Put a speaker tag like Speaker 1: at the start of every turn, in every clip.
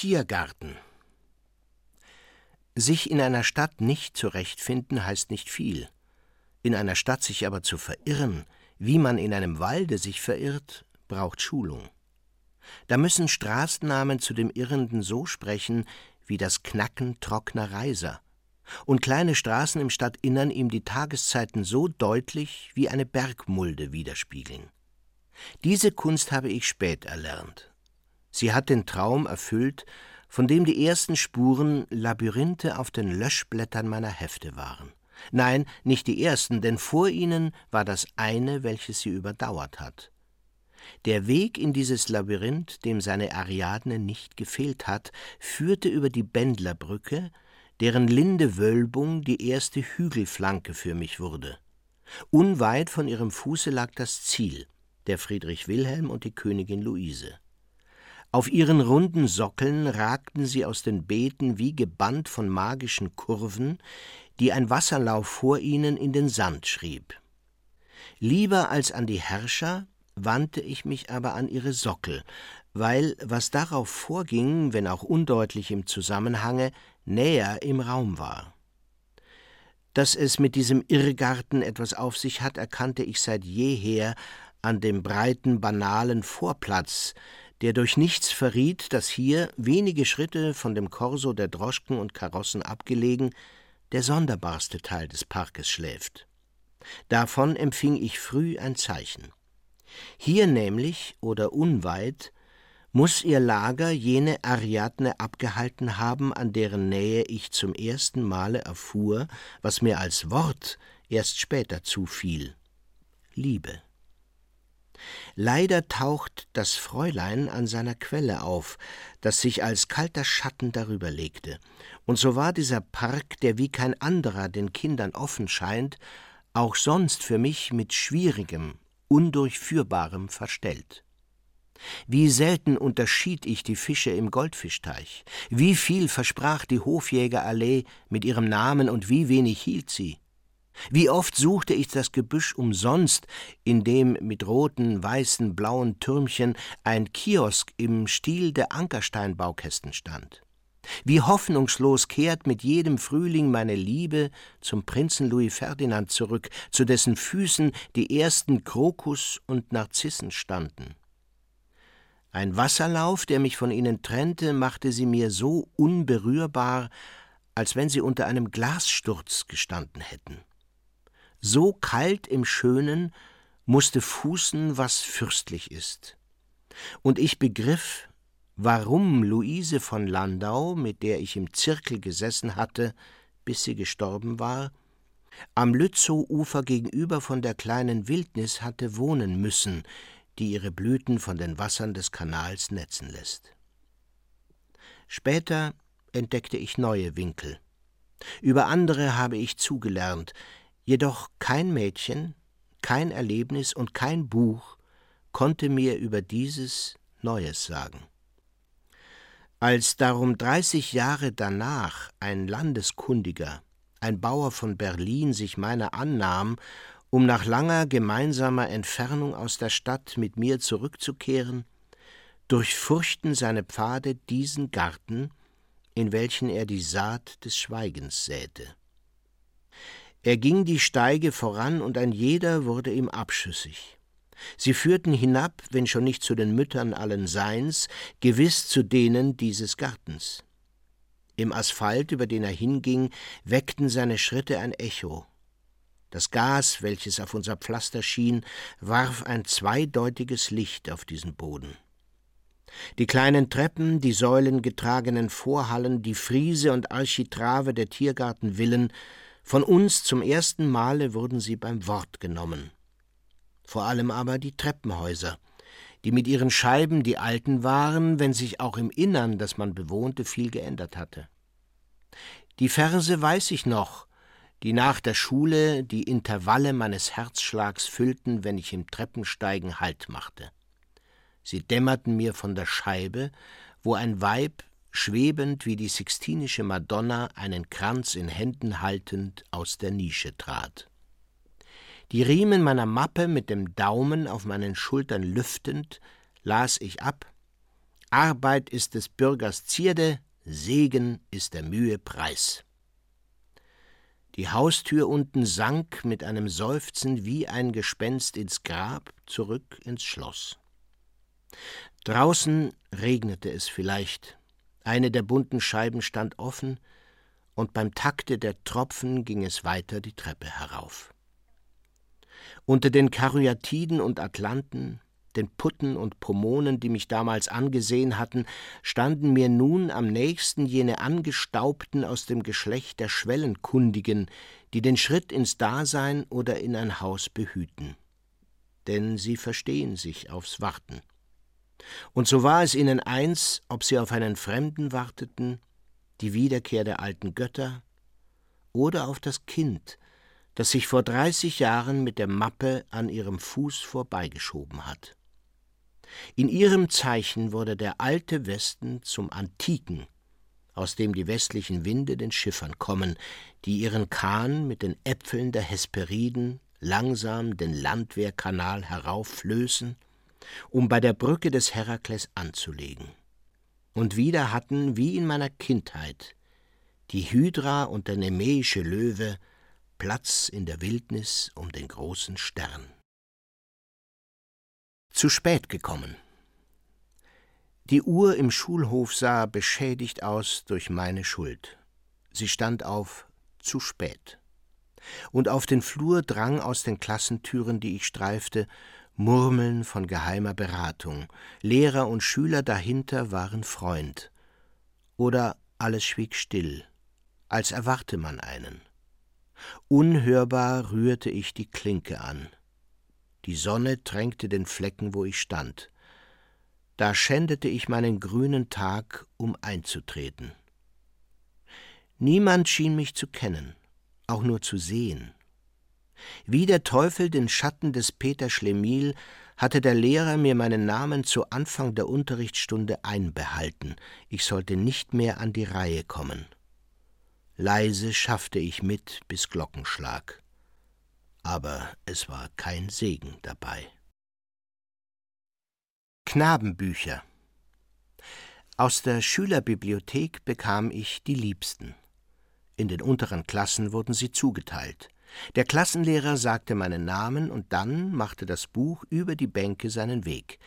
Speaker 1: Tiergarten Sich in einer Stadt nicht zurechtfinden heißt nicht viel. In einer Stadt sich aber zu verirren, wie man in einem Walde sich verirrt, braucht Schulung. Da müssen Straßennamen zu dem Irrenden so sprechen wie das Knacken trockener Reiser und kleine Straßen im Stadtinnern ihm die Tageszeiten so deutlich wie eine Bergmulde widerspiegeln. Diese Kunst habe ich spät erlernt. Sie hat den Traum erfüllt, von dem die ersten Spuren Labyrinthe auf den Löschblättern meiner Hefte waren. Nein, nicht die ersten, denn vor ihnen war das eine, welches sie überdauert hat. Der Weg in dieses Labyrinth, dem seine Ariadne nicht gefehlt hat, führte über die Bändlerbrücke, deren linde Wölbung die erste Hügelflanke für mich wurde. Unweit von ihrem Fuße lag das Ziel, der Friedrich Wilhelm und die Königin Luise. Auf ihren runden Sockeln ragten sie aus den Beeten wie gebannt von magischen Kurven, die ein Wasserlauf vor ihnen in den Sand schrieb. Lieber als an die Herrscher wandte ich mich aber an ihre Sockel, weil, was darauf vorging, wenn auch undeutlich im Zusammenhange, näher im Raum war. Dass es mit diesem Irrgarten etwas auf sich hat, erkannte ich seit jeher an dem breiten, banalen Vorplatz, der durch nichts verriet, dass hier, wenige Schritte von dem Korso der Droschken und Karossen abgelegen, der sonderbarste Teil des Parkes schläft. Davon empfing ich früh ein Zeichen. Hier nämlich oder unweit muss ihr Lager jene Ariadne abgehalten haben, an deren Nähe ich zum ersten Male erfuhr, was mir als Wort erst später zufiel Liebe. Leider taucht das Fräulein an seiner Quelle auf, das sich als kalter Schatten darüber legte, und so war dieser Park, der wie kein anderer den Kindern offen scheint, auch sonst für mich mit Schwierigem, Undurchführbarem verstellt. Wie selten unterschied ich die Fische im Goldfischteich, wie viel versprach die Hofjägerallee mit ihrem Namen und wie wenig hielt sie. Wie oft suchte ich das Gebüsch umsonst, in dem mit roten, weißen, blauen Türmchen ein Kiosk im Stil der Ankersteinbaukästen stand. Wie hoffnungslos kehrt mit jedem Frühling meine Liebe zum Prinzen Louis Ferdinand zurück, zu dessen Füßen die ersten Krokus und Narzissen standen. Ein Wasserlauf, der mich von ihnen trennte, machte sie mir so unberührbar, als wenn sie unter einem Glassturz gestanden hätten. So kalt im Schönen musste fußen, was fürstlich ist. Und ich begriff, warum Luise von Landau, mit der ich im Zirkel gesessen hatte, bis sie gestorben war, am Lützow-Ufer gegenüber von der kleinen Wildnis hatte wohnen müssen, die ihre Blüten von den Wassern des Kanals netzen lässt. Später entdeckte ich neue Winkel. Über andere habe ich zugelernt, jedoch kein Mädchen, kein Erlebnis und kein Buch konnte mir über dieses Neues sagen. Als darum dreißig Jahre danach ein Landeskundiger, ein Bauer von Berlin sich meiner annahm, um nach langer gemeinsamer Entfernung aus der Stadt mit mir zurückzukehren, durchfurchten seine Pfade diesen Garten, in welchen er die Saat des Schweigens säte. Er ging die Steige voran, und ein jeder wurde ihm abschüssig. Sie führten hinab, wenn schon nicht zu den Müttern allen Seins, gewiss zu denen dieses Gartens. Im Asphalt, über den er hinging, weckten seine Schritte ein Echo. Das Gas, welches auf unser Pflaster schien, warf ein zweideutiges Licht auf diesen Boden. Die kleinen Treppen, die säulengetragenen Vorhallen, die Friese und Architrave der Tiergartenvillen, von uns zum ersten Male wurden sie beim Wort genommen vor allem aber die Treppenhäuser, die mit ihren Scheiben die alten waren, wenn sich auch im Innern, das man bewohnte, viel geändert hatte. Die Verse weiß ich noch, die nach der Schule die Intervalle meines Herzschlags füllten, wenn ich im Treppensteigen Halt machte. Sie dämmerten mir von der Scheibe, wo ein Weib, schwebend wie die Sixtinische Madonna, einen Kranz in Händen haltend, aus der Nische trat. Die Riemen meiner Mappe mit dem Daumen auf meinen Schultern lüftend, las ich ab Arbeit ist des Bürgers Zierde, Segen ist der Mühe Preis. Die Haustür unten sank mit einem Seufzen wie ein Gespenst ins Grab zurück ins Schloss. Draußen regnete es vielleicht, eine der bunten Scheiben stand offen, und beim Takte der Tropfen ging es weiter die Treppe herauf. Unter den Karyatiden und Atlanten, den Putten und Pomonen, die mich damals angesehen hatten, standen mir nun am nächsten jene Angestaubten aus dem Geschlecht der Schwellenkundigen, die den Schritt ins Dasein oder in ein Haus behüten. Denn sie verstehen sich aufs Warten. Und so war es ihnen eins, ob sie auf einen Fremden warteten, die Wiederkehr der alten Götter, oder auf das Kind, das sich vor dreißig Jahren mit der Mappe an ihrem Fuß vorbeigeschoben hat. In ihrem Zeichen wurde der alte Westen zum Antiken, aus dem die westlichen Winde den Schiffern kommen, die ihren Kahn mit den Äpfeln der Hesperiden langsam den Landwehrkanal heraufflößen, um bei der Brücke des Herakles anzulegen. Und wieder hatten, wie in meiner Kindheit, die Hydra und der nemäische Löwe Platz in der Wildnis um den großen Stern. Zu spät gekommen. Die Uhr im Schulhof sah beschädigt aus durch meine Schuld. Sie stand auf zu spät. Und auf den Flur drang aus den Klassentüren, die ich streifte, Murmeln von geheimer Beratung. Lehrer und Schüler dahinter waren Freund. Oder alles schwieg still, als erwarte man einen. Unhörbar rührte ich die Klinke an. Die Sonne tränkte den Flecken, wo ich stand. Da schändete ich meinen grünen Tag, um einzutreten. Niemand schien mich zu kennen, auch nur zu sehen. Wie der Teufel den Schatten des Peter Schlemihl hatte der Lehrer mir meinen Namen zu Anfang der Unterrichtsstunde einbehalten, ich sollte nicht mehr an die Reihe kommen. Leise schaffte ich mit bis Glockenschlag aber es war kein Segen dabei. Knabenbücher Aus der Schülerbibliothek bekam ich die Liebsten. In den unteren Klassen wurden sie zugeteilt. Der Klassenlehrer sagte meinen Namen und dann machte das Buch über die Bänke seinen Weg.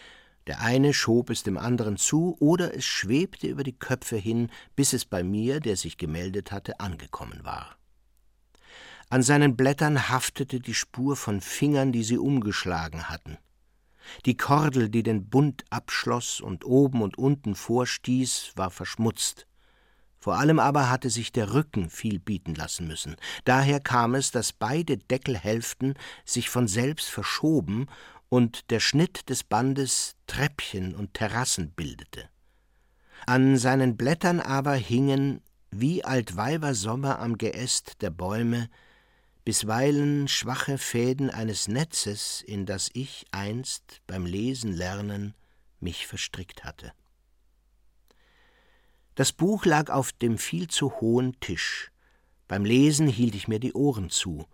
Speaker 1: Der eine schob es dem anderen zu oder es schwebte über die Köpfe hin, bis es bei mir, der sich gemeldet hatte, angekommen war. An seinen Blättern haftete die Spur von Fingern, die sie umgeschlagen hatten. Die Kordel, die den Bund abschloss und oben und unten vorstieß, war verschmutzt. Vor allem aber hatte sich der Rücken viel bieten lassen müssen. Daher kam es, dass beide Deckelhälften sich von selbst verschoben und der Schnitt des Bandes Treppchen und Terrassen bildete. An seinen Blättern aber hingen, wie Altweibersommer am Geäst der Bäume, bisweilen schwache Fäden eines Netzes, in das ich einst beim Lesen lernen mich verstrickt hatte. Das Buch lag auf dem viel zu hohen Tisch. Beim Lesen hielt ich mir die Ohren zu.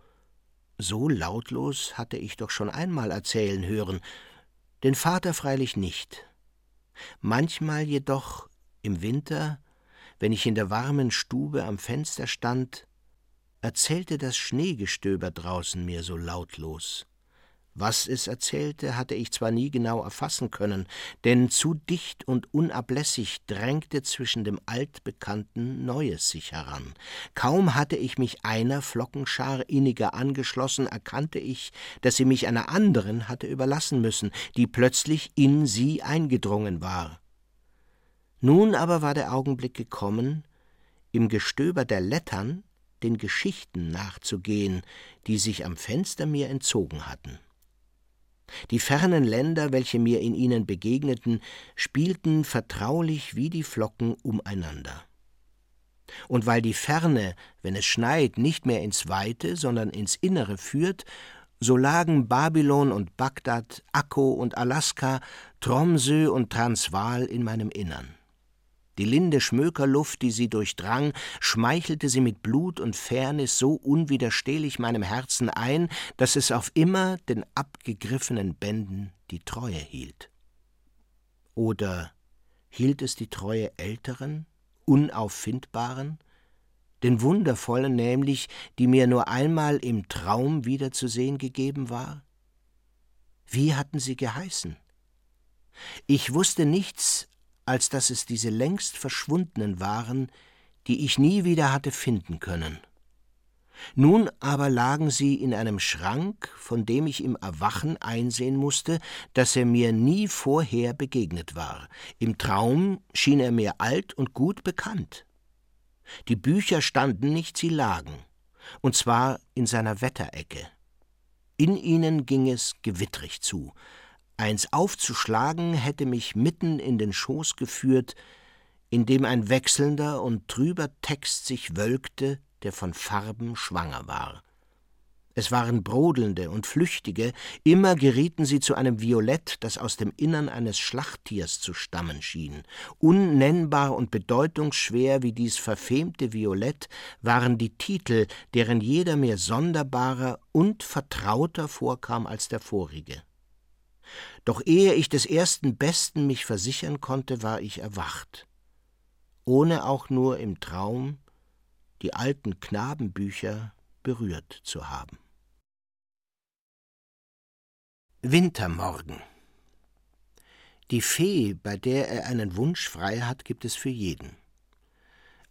Speaker 1: So lautlos hatte ich doch schon einmal erzählen hören, den Vater freilich nicht. Manchmal jedoch im Winter, wenn ich in der warmen Stube am Fenster stand, erzählte das Schneegestöber draußen mir so lautlos. Was es erzählte, hatte ich zwar nie genau erfassen können, denn zu dicht und unablässig drängte zwischen dem Altbekannten Neues sich heran. Kaum hatte ich mich einer Flockenschar inniger angeschlossen, erkannte ich, dass sie mich einer anderen hatte überlassen müssen, die plötzlich in sie eingedrungen war. Nun aber war der Augenblick gekommen, im Gestöber der Lettern den Geschichten nachzugehen, die sich am Fenster mir entzogen hatten. Die fernen Länder, welche mir in ihnen begegneten, spielten vertraulich wie die Flocken umeinander. Und weil die Ferne, wenn es schneit, nicht mehr ins Weite, sondern ins Innere führt, so lagen Babylon und Bagdad, Akko und Alaska, Tromsø und Transvaal in meinem Innern. Die linde Schmökerluft, die sie durchdrang, schmeichelte sie mit Blut und Fairness so unwiderstehlich meinem Herzen ein, dass es auf immer den abgegriffenen Bänden die Treue hielt. Oder Hielt es die treue Älteren, Unauffindbaren, den Wundervollen nämlich, die mir nur einmal im Traum wiederzusehen gegeben war? Wie hatten sie geheißen? Ich wusste nichts, als dass es diese längst verschwundenen waren, die ich nie wieder hatte finden können. Nun aber lagen sie in einem Schrank, von dem ich im Erwachen einsehen musste, dass er mir nie vorher begegnet war. Im Traum schien er mir alt und gut bekannt. Die Bücher standen nicht, sie lagen, und zwar in seiner Wetterecke. In ihnen ging es gewittrig zu. Eins aufzuschlagen hätte mich mitten in den Schoß geführt, in dem ein wechselnder und trüber Text sich wölkte, der von Farben schwanger war. Es waren brodelnde und flüchtige, immer gerieten sie zu einem Violett, das aus dem Innern eines Schlachttiers zu stammen schien. Unnennbar und bedeutungsschwer wie dies verfemte Violett waren die Titel, deren jeder mir sonderbarer und vertrauter vorkam als der vorige. Doch ehe ich des ersten Besten mich versichern konnte, war ich erwacht, ohne auch nur im Traum die alten Knabenbücher berührt zu haben. Wintermorgen Die Fee, bei der er einen Wunsch frei hat, gibt es für jeden.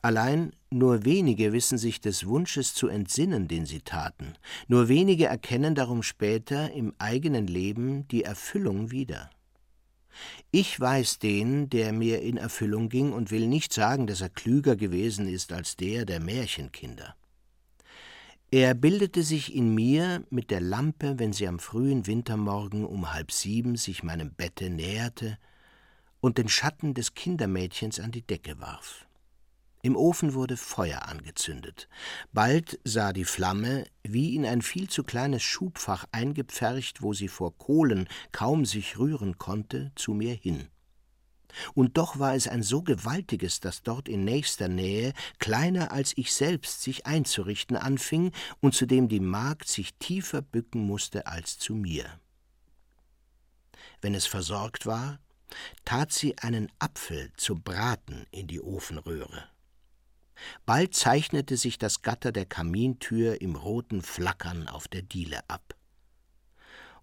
Speaker 1: Allein nur wenige wissen sich des Wunsches zu entsinnen, den sie taten, nur wenige erkennen darum später im eigenen Leben die Erfüllung wieder. Ich weiß den, der mir in Erfüllung ging, und will nicht sagen, dass er klüger gewesen ist als der der Märchenkinder. Er bildete sich in mir mit der Lampe, wenn sie am frühen Wintermorgen um halb sieben sich meinem Bette näherte und den Schatten des Kindermädchens an die Decke warf. Im Ofen wurde Feuer angezündet. Bald sah die Flamme, wie in ein viel zu kleines Schubfach eingepfercht, wo sie vor Kohlen kaum sich rühren konnte, zu mir hin. Und doch war es ein so gewaltiges, das dort in nächster Nähe, kleiner als ich selbst, sich einzurichten anfing und zu dem die Magd sich tiefer bücken musste als zu mir. Wenn es versorgt war, tat sie einen Apfel zum Braten in die Ofenröhre. Bald zeichnete sich das Gatter der Kamintür im roten Flackern auf der Diele ab.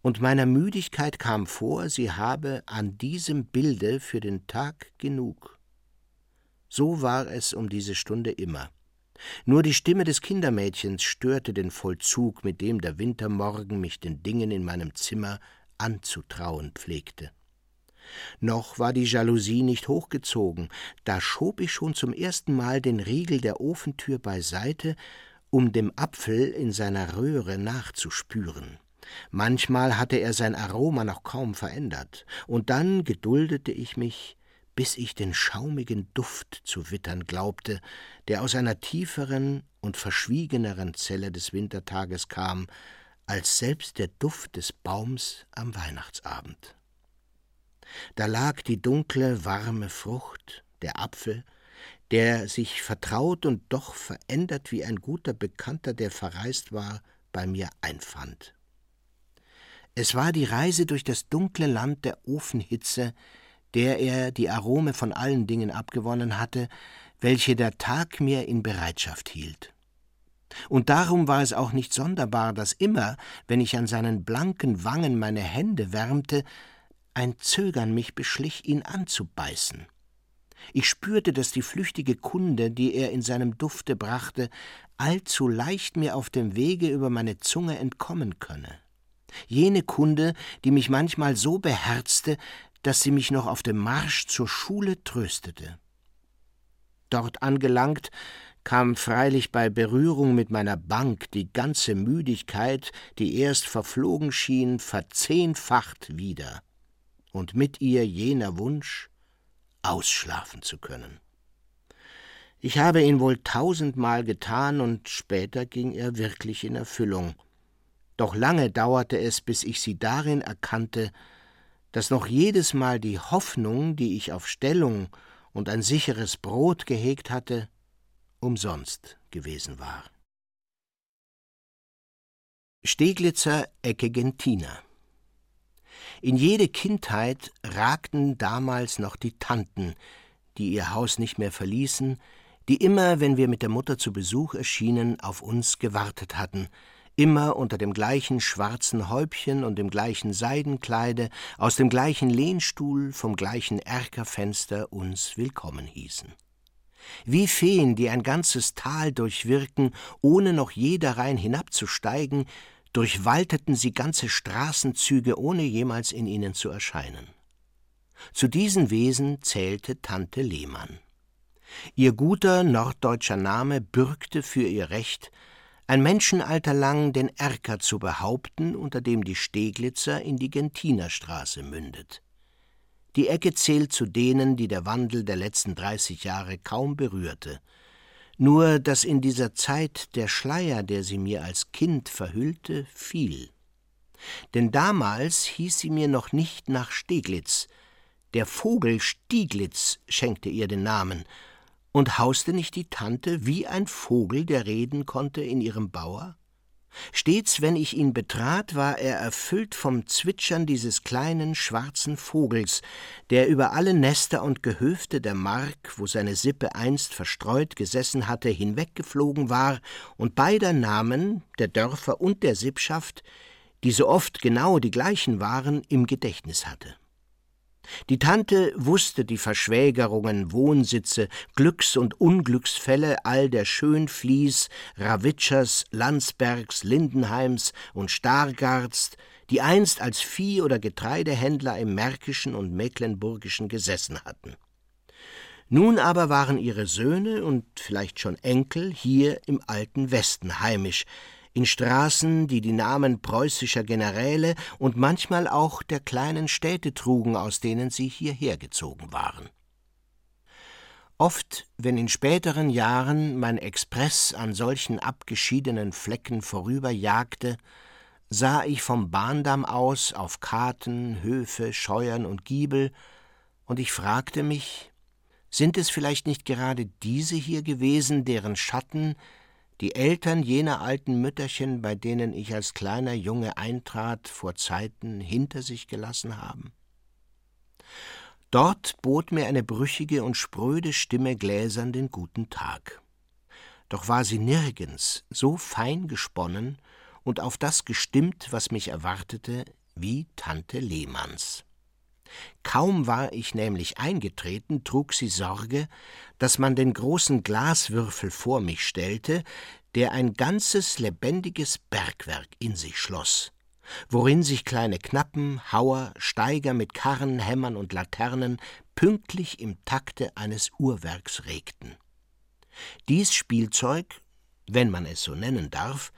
Speaker 1: Und meiner Müdigkeit kam vor, sie habe an diesem Bilde für den Tag genug. So war es um diese Stunde immer. Nur die Stimme des Kindermädchens störte den Vollzug, mit dem der Wintermorgen mich den Dingen in meinem Zimmer anzutrauen pflegte. Noch war die Jalousie nicht hochgezogen, da schob ich schon zum ersten Mal den Riegel der Ofentür beiseite, um dem Apfel in seiner Röhre nachzuspüren. Manchmal hatte er sein Aroma noch kaum verändert, und dann geduldete ich mich, bis ich den schaumigen Duft zu wittern glaubte, der aus einer tieferen und verschwiegeneren Zelle des Wintertages kam, als selbst der Duft des Baums am Weihnachtsabend. Da lag die dunkle, warme Frucht, der Apfel, der sich vertraut und doch verändert wie ein guter Bekannter, der verreist war, bei mir einfand. Es war die Reise durch das dunkle Land der Ofenhitze, der er die Arome von allen Dingen abgewonnen hatte, welche der Tag mir in Bereitschaft hielt. Und darum war es auch nicht sonderbar, dass immer, wenn ich an seinen blanken Wangen meine Hände wärmte, ein Zögern mich beschlich, ihn anzubeißen. Ich spürte, dass die flüchtige Kunde, die er in seinem Dufte brachte, allzu leicht mir auf dem Wege über meine Zunge entkommen könne. Jene Kunde, die mich manchmal so beherzte, dass sie mich noch auf dem Marsch zur Schule tröstete. Dort angelangt, kam freilich bei Berührung mit meiner Bank die ganze Müdigkeit, die erst verflogen schien, verzehnfacht wieder und mit ihr jener Wunsch, ausschlafen zu können. Ich habe ihn wohl tausendmal getan, und später ging er wirklich in Erfüllung. Doch lange dauerte es, bis ich sie darin erkannte, dass noch jedes Mal die Hoffnung, die ich auf Stellung und ein sicheres Brot gehegt hatte, umsonst gewesen war. Steglitzer Ecke Gentina In jede Kindheit ragten damals noch die Tanten, die ihr Haus nicht mehr verließen, die immer, wenn wir mit der Mutter zu Besuch erschienen, auf uns gewartet hatten, immer unter dem gleichen schwarzen Häubchen und dem gleichen Seidenkleide, aus dem gleichen Lehnstuhl, vom gleichen Erkerfenster uns willkommen hießen. Wie Feen, die ein ganzes Tal durchwirken, ohne noch je darein hinabzusteigen, durchwalteten sie ganze Straßenzüge, ohne jemals in ihnen zu erscheinen. Zu diesen Wesen zählte Tante Lehmann. Ihr guter norddeutscher Name bürgte für ihr Recht, ein Menschenalter lang den Erker zu behaupten, unter dem die Steglitzer in die Gentinerstraße mündet. Die Ecke zählt zu denen, die der Wandel der letzten dreißig Jahre kaum berührte. Nur dass in dieser Zeit der Schleier, der sie mir als Kind verhüllte, fiel. Denn damals hieß sie mir noch nicht nach Steglitz, der Vogel Stieglitz schenkte ihr den Namen, und hauste nicht die Tante wie ein Vogel, der reden konnte, in ihrem Bauer? Stets, wenn ich ihn betrat, war er erfüllt vom Zwitschern dieses kleinen schwarzen Vogels, der über alle Nester und Gehöfte der Mark, wo seine Sippe einst verstreut gesessen hatte, hinweggeflogen war und beider Namen, der Dörfer und der Sippschaft, die so oft genau die gleichen waren, im Gedächtnis hatte. Die Tante wusste die Verschwägerungen, Wohnsitze, Glücks- und Unglücksfälle all der Schönflies, Rawitschers, Landsbergs, Lindenheims und Stargards, die einst als Vieh- oder Getreidehändler im Märkischen und Mecklenburgischen gesessen hatten. Nun aber waren ihre Söhne und vielleicht schon Enkel hier im alten Westen heimisch, in Straßen, die die Namen preußischer Generäle und manchmal auch der kleinen Städte trugen, aus denen sie hierher gezogen waren. Oft, wenn in späteren Jahren mein Express an solchen abgeschiedenen Flecken vorüberjagte, sah ich vom Bahndamm aus auf Karten, Höfe, Scheuern und Giebel, und ich fragte mich, sind es vielleicht nicht gerade diese hier gewesen, deren Schatten die Eltern jener alten Mütterchen, bei denen ich als kleiner Junge eintrat, vor Zeiten hinter sich gelassen haben? Dort bot mir eine brüchige und spröde Stimme gläsern den guten Tag. Doch war sie nirgends so fein gesponnen und auf das gestimmt, was mich erwartete, wie Tante Lehmanns. Kaum war ich nämlich eingetreten, trug sie Sorge, dass man den großen Glaswürfel vor mich stellte, der ein ganzes lebendiges Bergwerk in sich schloss, worin sich kleine Knappen, Hauer, Steiger mit Karren, Hämmern und Laternen pünktlich im Takte eines Uhrwerks regten. Dies Spielzeug, wenn man es so nennen darf,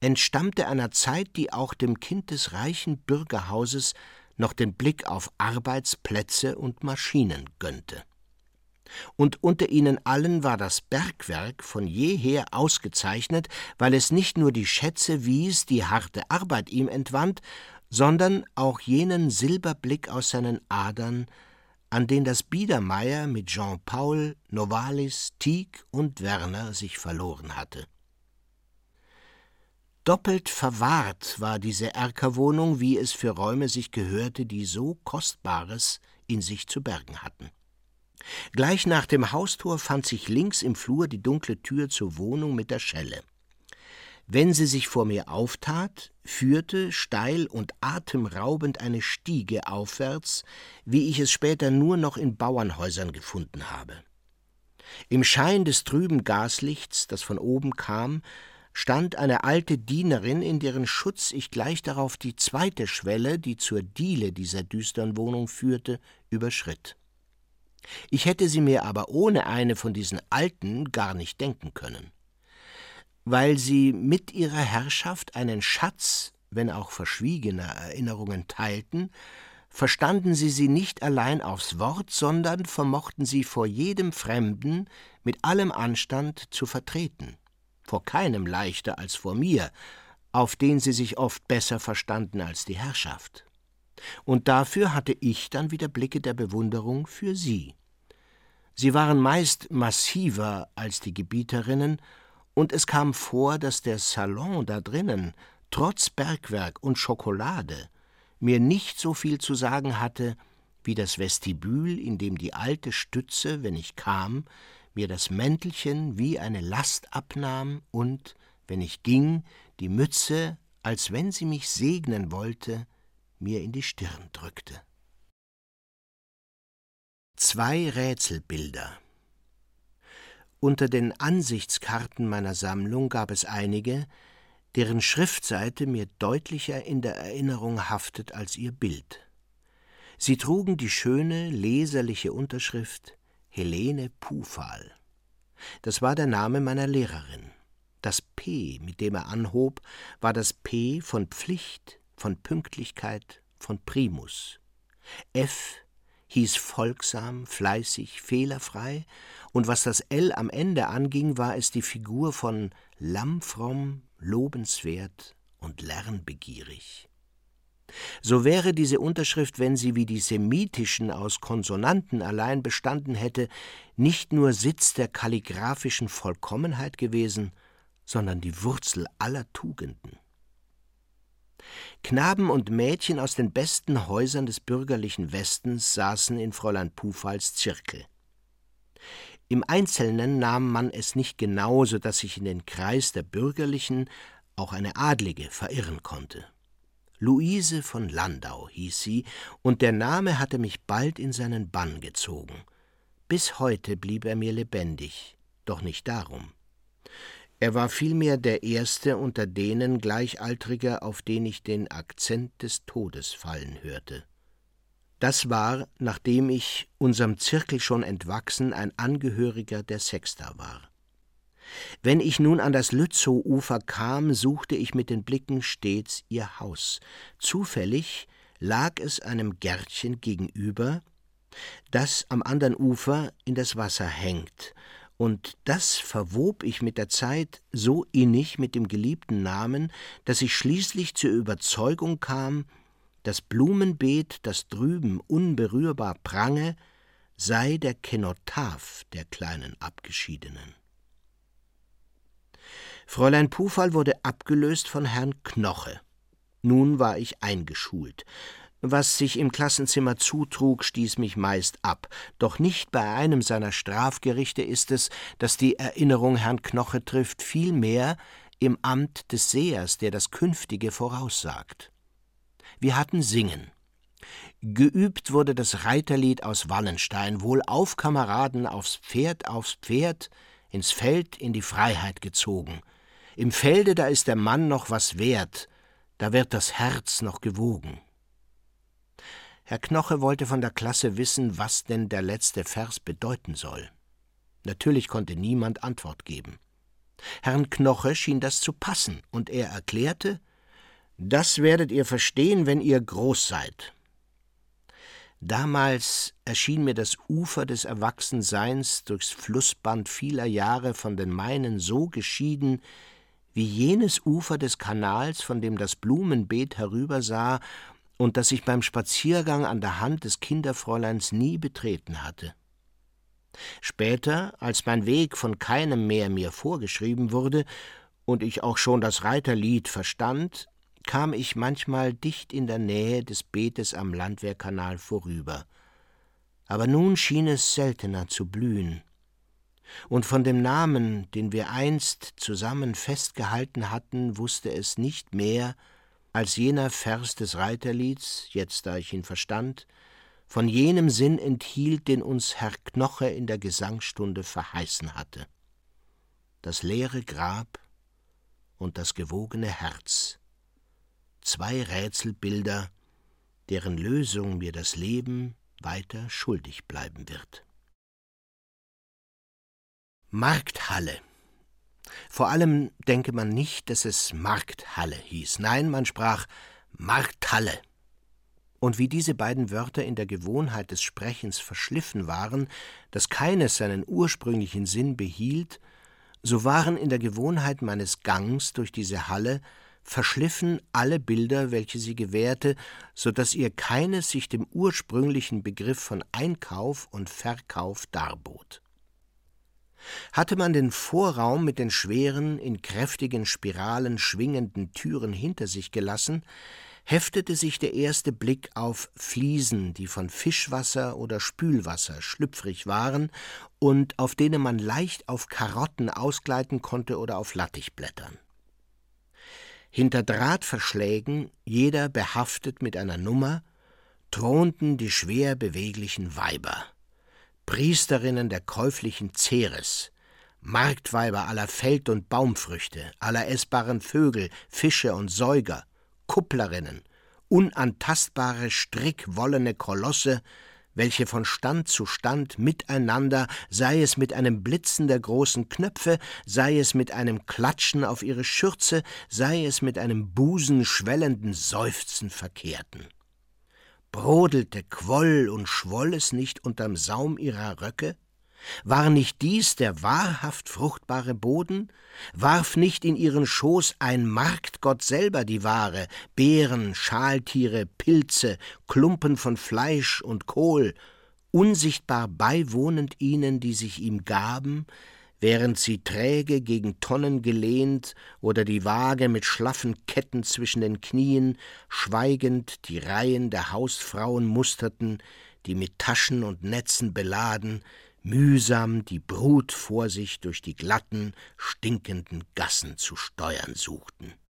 Speaker 1: entstammte einer Zeit, die auch dem Kind des reichen Bürgerhauses noch den Blick auf Arbeitsplätze und Maschinen gönnte. Und unter ihnen allen war das Bergwerk von jeher ausgezeichnet, weil es nicht nur die Schätze wies, die harte Arbeit ihm entwand, sondern auch jenen Silberblick aus seinen Adern, an den das Biedermeier mit Jean Paul, Novalis, Tieck und Werner sich verloren hatte. Doppelt verwahrt war diese Erkerwohnung, wie es für Räume sich gehörte, die so Kostbares in sich zu bergen hatten. Gleich nach dem Haustor fand sich links im Flur die dunkle Tür zur Wohnung mit der Schelle. Wenn sie sich vor mir auftat, führte steil und atemraubend eine Stiege aufwärts, wie ich es später nur noch in Bauernhäusern gefunden habe. Im Schein des trüben Gaslichts, das von oben kam, stand eine alte Dienerin, in deren Schutz ich gleich darauf die zweite Schwelle, die zur Diele dieser düstern Wohnung führte, überschritt. Ich hätte sie mir aber ohne eine von diesen Alten gar nicht denken können. Weil sie mit ihrer Herrschaft einen Schatz, wenn auch verschwiegener Erinnerungen teilten, verstanden sie sie nicht allein aufs Wort, sondern vermochten sie vor jedem Fremden mit allem Anstand zu vertreten vor keinem leichter als vor mir, auf den sie sich oft besser verstanden als die Herrschaft. Und dafür hatte ich dann wieder Blicke der Bewunderung für sie. Sie waren meist massiver als die Gebieterinnen, und es kam vor, dass der Salon da drinnen, trotz Bergwerk und Schokolade, mir nicht so viel zu sagen hatte wie das Vestibül, in dem die alte Stütze, wenn ich kam, mir das Mäntelchen wie eine Last abnahm und, wenn ich ging, die Mütze, als wenn sie mich segnen wollte, mir in die Stirn drückte. Zwei Rätselbilder Unter den Ansichtskarten meiner Sammlung gab es einige, deren Schriftseite mir deutlicher in der Erinnerung haftet als ihr Bild. Sie trugen die schöne, leserliche Unterschrift Helene Pufal. Das war der Name meiner Lehrerin. Das P, mit dem er anhob, war das P von Pflicht, von Pünktlichkeit, von Primus. F hieß folgsam, fleißig, fehlerfrei, und was das L am Ende anging, war es die Figur von lammfromm, lobenswert und lernbegierig. So wäre diese Unterschrift, wenn sie wie die semitischen aus Konsonanten allein bestanden hätte, nicht nur Sitz der kalligraphischen Vollkommenheit gewesen, sondern die Wurzel aller Tugenden. Knaben und Mädchen aus den besten Häusern des bürgerlichen Westens saßen in Fräulein Pufals Zirkel. Im Einzelnen nahm man es nicht genau, so dass sich in den Kreis der Bürgerlichen auch eine Adlige verirren konnte. Luise von Landau hieß sie, und der Name hatte mich bald in seinen Bann gezogen. Bis heute blieb er mir lebendig, doch nicht darum. Er war vielmehr der erste unter denen Gleichaltriger, auf den ich den Akzent des Todes fallen hörte. Das war, nachdem ich, unserem Zirkel schon entwachsen, ein Angehöriger der Sexta war. Wenn ich nun an das Lützow-Ufer kam, suchte ich mit den Blicken stets ihr Haus. Zufällig lag es einem Gärtchen gegenüber, das am anderen Ufer in das Wasser hängt und das verwob ich mit der Zeit so innig mit dem geliebten Namen, dass ich schließlich zur Überzeugung kam, das Blumenbeet, das drüben unberührbar prange, sei der Kenotaph der kleinen Abgeschiedenen. Fräulein Pufal wurde abgelöst von Herrn Knoche. Nun war ich eingeschult. Was sich im Klassenzimmer zutrug, stieß mich meist ab, doch nicht bei einem seiner Strafgerichte ist es, dass die Erinnerung Herrn Knoche trifft, vielmehr im Amt des Sehers, der das Künftige voraussagt. Wir hatten Singen. Geübt wurde das Reiterlied aus Wallenstein, wohl auf Kameraden, aufs Pferd, aufs Pferd, ins Feld, in die Freiheit gezogen. Im Felde, da ist der Mann noch was wert, da wird das Herz noch gewogen. Herr Knoche wollte von der Klasse wissen, was denn der letzte Vers bedeuten soll. Natürlich konnte niemand Antwort geben. Herrn Knoche schien das zu passen, und er erklärte Das werdet ihr verstehen, wenn ihr groß seid. Damals erschien mir das Ufer des Erwachsenseins durchs Flussband vieler Jahre von den meinen so geschieden, wie jenes Ufer des Kanals, von dem das Blumenbeet herübersah und das ich beim Spaziergang an der Hand des Kinderfräuleins nie betreten hatte. Später, als mein Weg von keinem mehr mir vorgeschrieben wurde und ich auch schon das Reiterlied verstand, kam ich manchmal dicht in der Nähe des Beetes am Landwehrkanal vorüber. Aber nun schien es seltener zu blühen. Und von dem Namen, den wir einst zusammen festgehalten hatten, wusste es nicht mehr als jener Vers des Reiterlieds, jetzt da ich ihn verstand, von jenem Sinn enthielt, den uns Herr Knoche in der Gesangsstunde verheißen hatte. Das leere Grab und das gewogene Herz, zwei Rätselbilder, deren Lösung mir das Leben weiter schuldig bleiben wird. Markthalle vor allem denke man nicht, dass es Markthalle hieß. Nein, man sprach Markthalle. Und wie diese beiden Wörter in der Gewohnheit des Sprechens verschliffen waren, dass keines seinen ursprünglichen Sinn behielt, so waren in der Gewohnheit meines Gangs durch diese Halle verschliffen alle Bilder, welche sie gewährte, so dass ihr keines sich dem ursprünglichen Begriff von Einkauf und Verkauf darbot. Hatte man den Vorraum mit den schweren, in kräftigen Spiralen schwingenden Türen hinter sich gelassen, heftete sich der erste Blick auf Fliesen, die von Fischwasser oder Spülwasser schlüpfrig waren und auf denen man leicht auf Karotten ausgleiten konnte oder auf Lattichblättern. Hinter Drahtverschlägen, jeder behaftet mit einer Nummer, thronten die schwer beweglichen Weiber, Priesterinnen der käuflichen Ceres, Marktweiber aller Feld- und Baumfrüchte, aller essbaren Vögel, Fische und Säuger, Kupplerinnen, unantastbare, strickwollene Kolosse, welche von Stand zu Stand miteinander, sei es mit einem Blitzen der großen Knöpfe, sei es mit einem Klatschen auf ihre Schürze, sei es mit einem Busen schwellenden Seufzen verkehrten. Brodelte, quoll und schwoll es nicht unterm Saum ihrer Röcke? War nicht dies der wahrhaft fruchtbare Boden? Warf nicht in ihren Schoß ein Marktgott selber die Ware, Beeren, Schaltiere, Pilze, Klumpen von Fleisch und Kohl, unsichtbar beiwohnend ihnen, die sich ihm gaben, während sie träge gegen Tonnen gelehnt oder die Waage mit schlaffen Ketten zwischen den Knien, schweigend die Reihen der Hausfrauen musterten, die mit Taschen und Netzen beladen, mühsam die Brut vor sich durch die glatten, stinkenden Gassen zu steuern suchten.